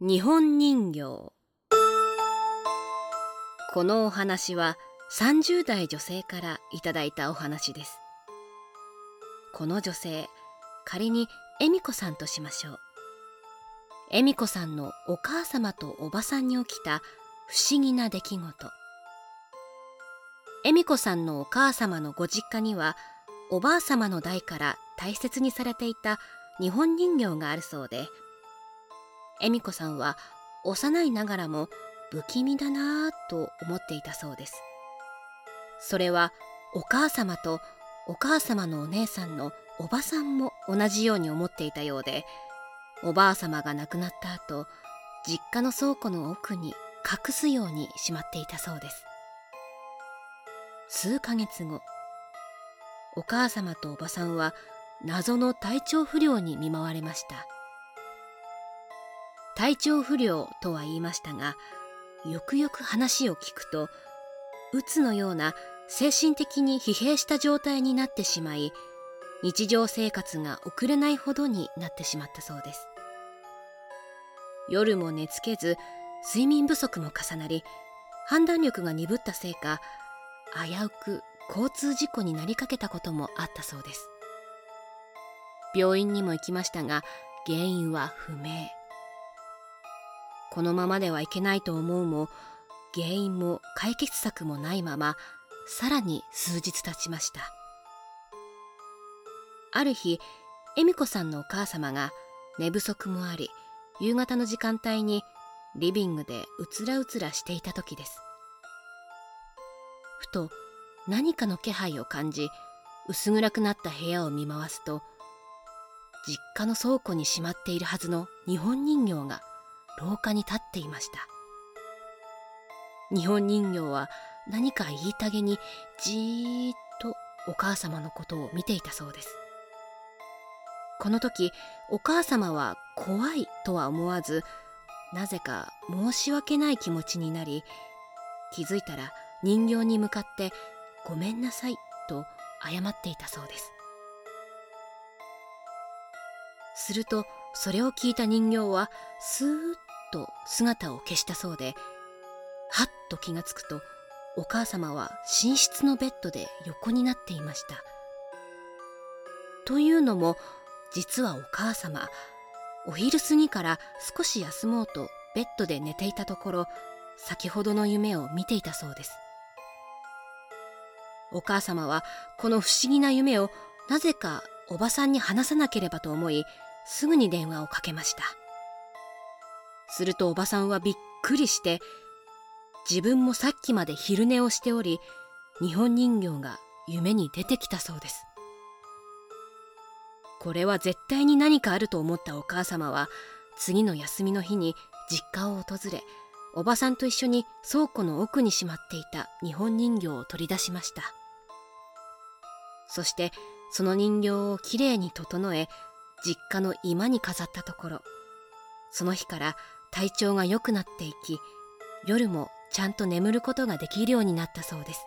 日本人形。このお話は30代女性からいただいたお話です。この女性仮に恵美子さんとしましょう。恵美子さんのお母様とおばさんに起きた不思議な出来事。恵美子さんのお母様のご実家にはおばあ様の代から大切にされていた日本人形があるそうで恵美子さんは幼いながらも不気味だなぁと思っていたそうです。それはお母様とお母様のお姉さんのおばさんも同じように思っていたようでおばあ様が亡くなった後実家の倉庫の奥に隠すようにしまっていたそうです。数ヶ月後お母様とおばさんは謎の体調不良に見舞われました。体調不良とは言いましたがよくよく話を聞くとうつのような精神的に疲弊した状態になってしまい日常生活が送れないほどになってしまったそうです。夜も寝つけず睡眠不足も重なり判断力が鈍ったせいか危うく交通事故になりかけたこともあったそうです。病院にも行きましたが原因は不明。このままではいけないと思うも原因も解決策もないままさらに数日経ちました。ある日恵美子さんのお母様が寝不足もあり夕方の時間帯にリビングでうつらうつらしていた時です。ふと何かの気配を感じ薄暗くなった部屋を見回すと実家の倉庫にしまっているはずの日本人形が廊下に立っていました。日本人形は何か言いたげにじーっとお母様のことを見ていたそうです。この時お母様は怖いとは思わずなぜか申し訳ない気持ちになり気づいたら人形に向かって「ごめんなさい」と謝っていたそうです。するとそれを聞いた人形はスーッと姿を消したそうではっと気がつくとお母様は寝室のベッドで横になっていました。というのも実はお母様お昼過ぎから少し休もうとベッドで寝ていたところ先ほどの夢を見ていたそうです。お母様はこの不思議な夢をなぜかおばさんに話さなければと思いすぐに電話をかけました。するとおばさんはびっくりして自分もさっきまで昼寝をしており日本人形が夢に出てきたそうです。これは絶対に何かあると思ったお母様は次の休みの日に実家を訪れおばさんと一緒に倉庫の奥にしまっていた日本人形を取り出しました。そしてその人形をきれいに整え実家の居間に飾ったところその日から体調が良くなっていき夜もちゃんと眠ることができるようになったそうです。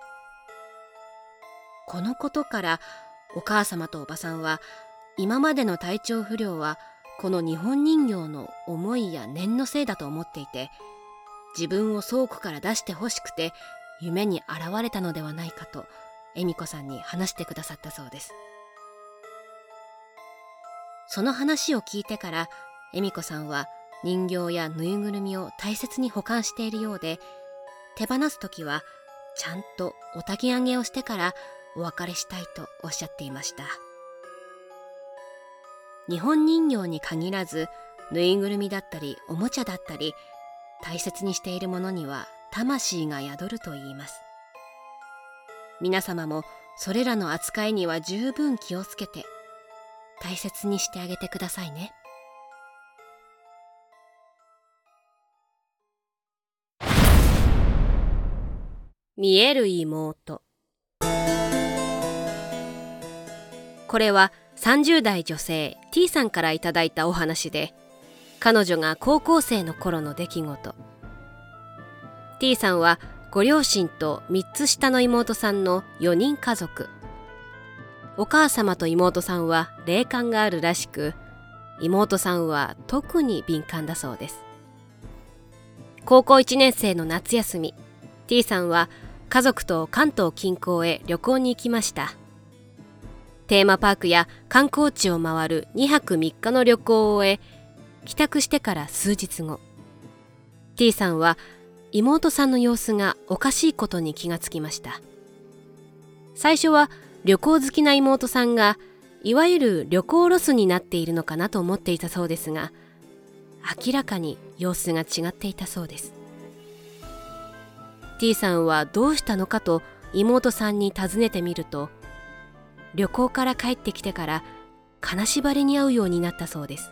このことからお母様とおばさんは今までの体調不良はこの日本人形の思いや念のせいだと思っていて自分を倉庫から出してほしくて夢に現れたのではないかと恵美子さんに話してくださったそうです。その話を聞いてから恵美子さんは人形やぬいぐるみを大切に保管しているようで手放す時はちゃんとお焚き上げをしてからお別れしたいとおっしゃっていました日本人形に限らずぬいぐるみだったりおもちゃだったり大切にしているものには魂が宿ると言います皆様もそれらの扱いには十分気をつけて大切にしてあげてくださいね。見える妹。これは30代女性 T さんからいいたお話で彼女が高校生の頃の出来事。T さんはご両親と3つ下の妹さんの4人家族。お母様と妹さんは霊感があるらしく妹さんは特に敏感だそうです。高校1年生の夏休み T さんは家族と関東近郊へ旅行に行きました。テーマパークや観光地を回る2泊3日の旅行を終え帰宅してから数日後。T さんは妹さんの様子がおかしいことに気がつきました。最初は旅行好きな妹さんがいわゆる旅行ロスになっているのかなと思っていたそうですが明らかに様子が違っていたそうです。T さんはどうしたのかと妹さんに尋ねてみると旅行から帰ってきてから金縛りに遭うようになったそうです。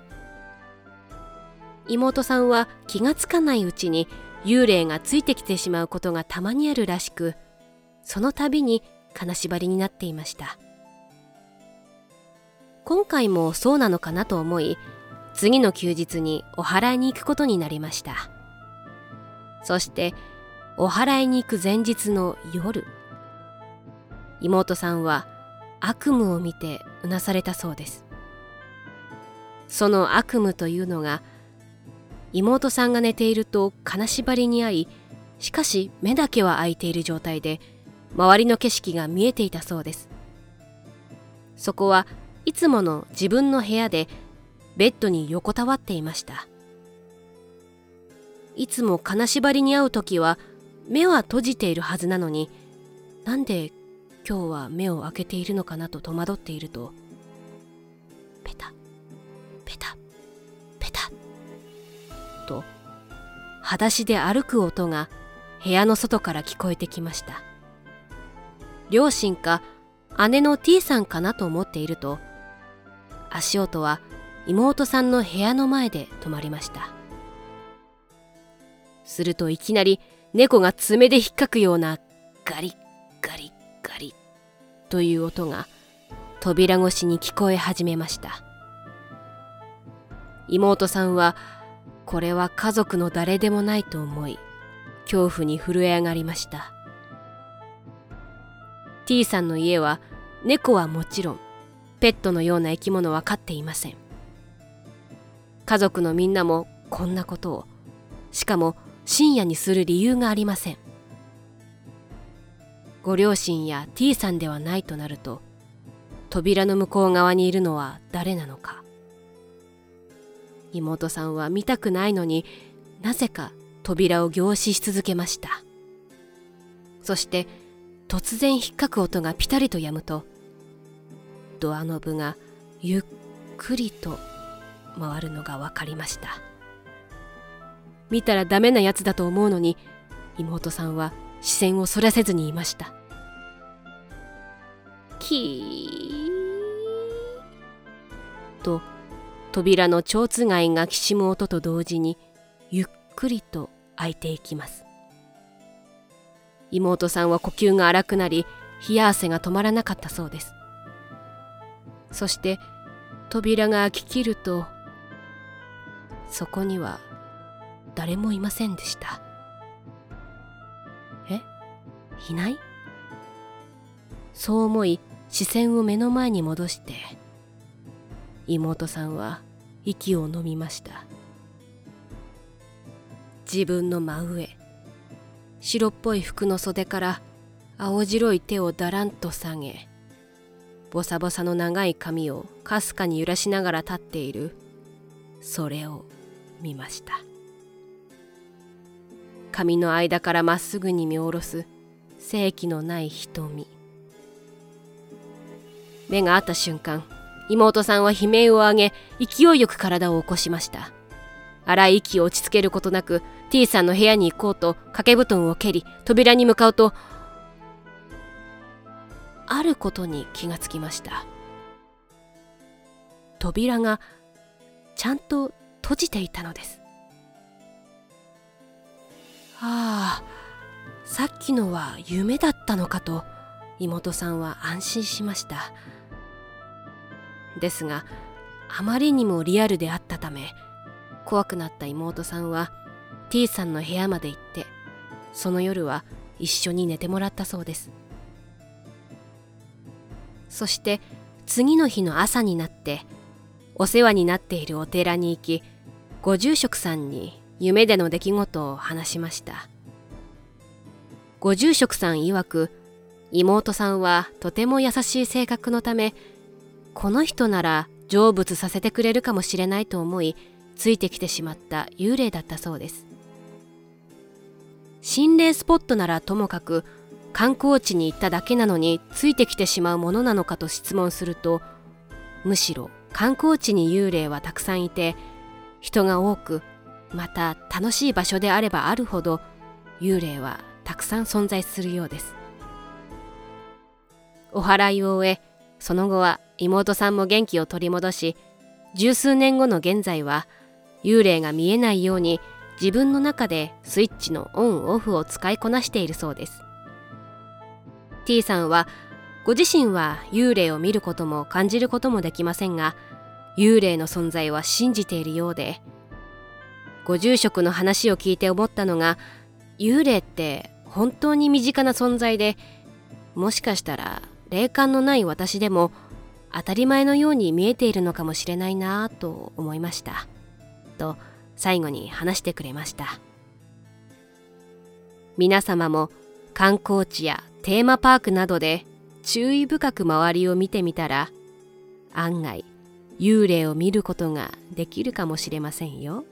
妹さんは気がつかないうちに幽霊がついてきてしまうことがたまにあるらしくその度に金縛りになっていました。今回もそうなのかなと思い次の休日にお祓いに行くことになりました。そしてお祓いに行く前日の夜妹さんは悪夢を見てうなされたそうです。その悪夢というのが妹さんが寝ていると金縛りに遭いしかし目だけは開いている状態で周りの景色が見えていたそうです。そこはいつもの自分の部屋でベッドに横たわっていました。いつも金縛りに遭う時は目は閉じているはずなのになんで今日は目を開けているのかなと戸惑っているとペタペタペタと裸足で歩く音が部屋の外から聞こえてきました。両親か姉の T さんかなと思っていると足音は妹さんの部屋の前で止まりました。するといきなり猫が爪で引っかくようなガリッガリッガリッという音が扉越しに聞こえ始めました。妹さんはこれは家族の誰でもないと思い恐怖に震え上がりました。T さんの家は猫はもちろんペットのような生き物は飼っていません。家族のみんなもこんなことをしかも深夜にする理由がありません。ご両親や T さんではないとなると扉の向こう側にいるのは誰なのか。妹さんは見たくないのになぜか扉を凝視し続けました。そして突然引っかく音がピタリとやむとドアノブがゆっくりと回るのが分かりました。見たらダメなやつだと思うのに妹さんは視線をそらせずにいました。キーと扉の蝶つがいがきしむ音と同時にゆっくりと開いていきます。妹さんは呼吸が荒くなり冷や汗が止まらなかったそうです。そして扉が開ききるとそこには誰もいませんでした。え？いない？そう思い視線を目の前に戻して妹さんは息を飲みました。自分の真上白っぽい服の袖から青白い手をだらんと下げボサボサの長い髪をかすかに揺らしながら立っているそれを見ました。髪の間からまっすぐに見下ろす正気のない瞳。目が合った瞬間妹さんは悲鳴を上げ勢いよく体を起こしました。荒い息を落ち着けることなく T さんの部屋に行こうと掛け布団を蹴り扉に向かうとあることに気がつきました。扉がちゃんと閉じていたのです。ああさっきのは夢だったのかと妹さんは安心しました。ですがあまりにもリアルであったため怖くなった妹さんは T さんの部屋まで行ってその夜は一緒に寝てもらったそうです。そして次の日の朝になってお世話になっているお寺に行きご住職さんに夢での出来事を話しました。ご住職さん曰く妹さんはとても優しい性格のためこの人なら成仏させてくれるかもしれないと思いついてきてしまった幽霊だったそうです。心霊スポットならともかく観光地に行っただけなのについてきてしまうものなのかと質問するとむしろ観光地に幽霊はたくさんいて人が多くまた楽しい場所であればあるほど幽霊はたくさん存在するようです。お祓いを終えその後は妹さんも元気を取り戻し十数年後の現在は幽霊が見えないように自分の中でスイッチのオンオフを使いこなしているそうです。T さんはご自身は幽霊を見ることも感じることもできませんが幽霊の存在は信じているようでご住職の話を聞いて思ったのが幽霊って本当に身近な存在でもしかしたら霊感のない私でも当たり前のように見えているのかもしれないなぁと思いましたと最後に話してくれました皆様も観光地やテーマパークなどで注意深く周りを見てみたら案外幽霊を見ることができるかもしれませんよ。